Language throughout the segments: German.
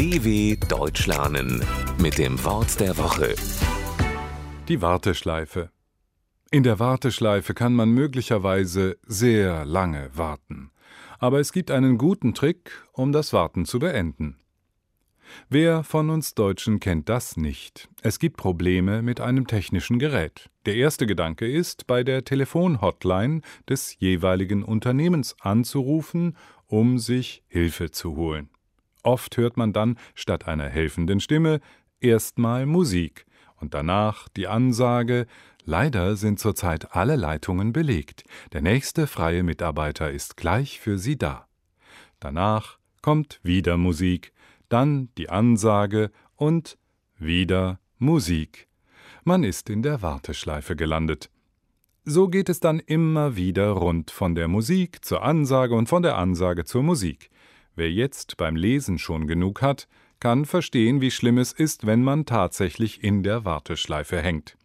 DW Deutsch lernen mit dem Wort der Woche. Die Warteschleife. In der Warteschleife kann man möglicherweise sehr lange warten. Aber es gibt einen guten Trick, um das Warten zu beenden. Wer von uns Deutschen kennt das nicht? Es gibt Probleme mit einem technischen Gerät. Der erste Gedanke ist, bei der Telefonhotline des jeweiligen Unternehmens anzurufen, um sich Hilfe zu holen. Oft hört man dann statt einer helfenden Stimme erstmal Musik und danach die Ansage Leider sind zurzeit alle Leitungen belegt. Der nächste freie Mitarbeiter ist gleich für Sie da. Danach kommt wieder Musik, dann die Ansage und wieder Musik. Man ist in der Warteschleife gelandet. So geht es dann immer wieder rund von der Musik zur Ansage und von der Ansage zur Musik. Wer jetzt beim Lesen schon genug hat, kann verstehen, wie schlimm es ist, wenn man tatsächlich in der Warteschleife hängt.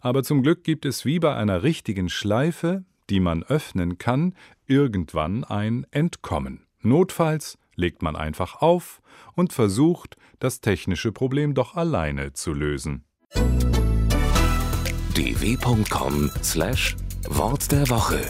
Aber zum Glück gibt es wie bei einer richtigen Schleife, die man öffnen kann, irgendwann ein Entkommen. Notfalls legt man einfach auf und versucht, das technische Problem doch alleine zu lösen. dw.com/wort der Woche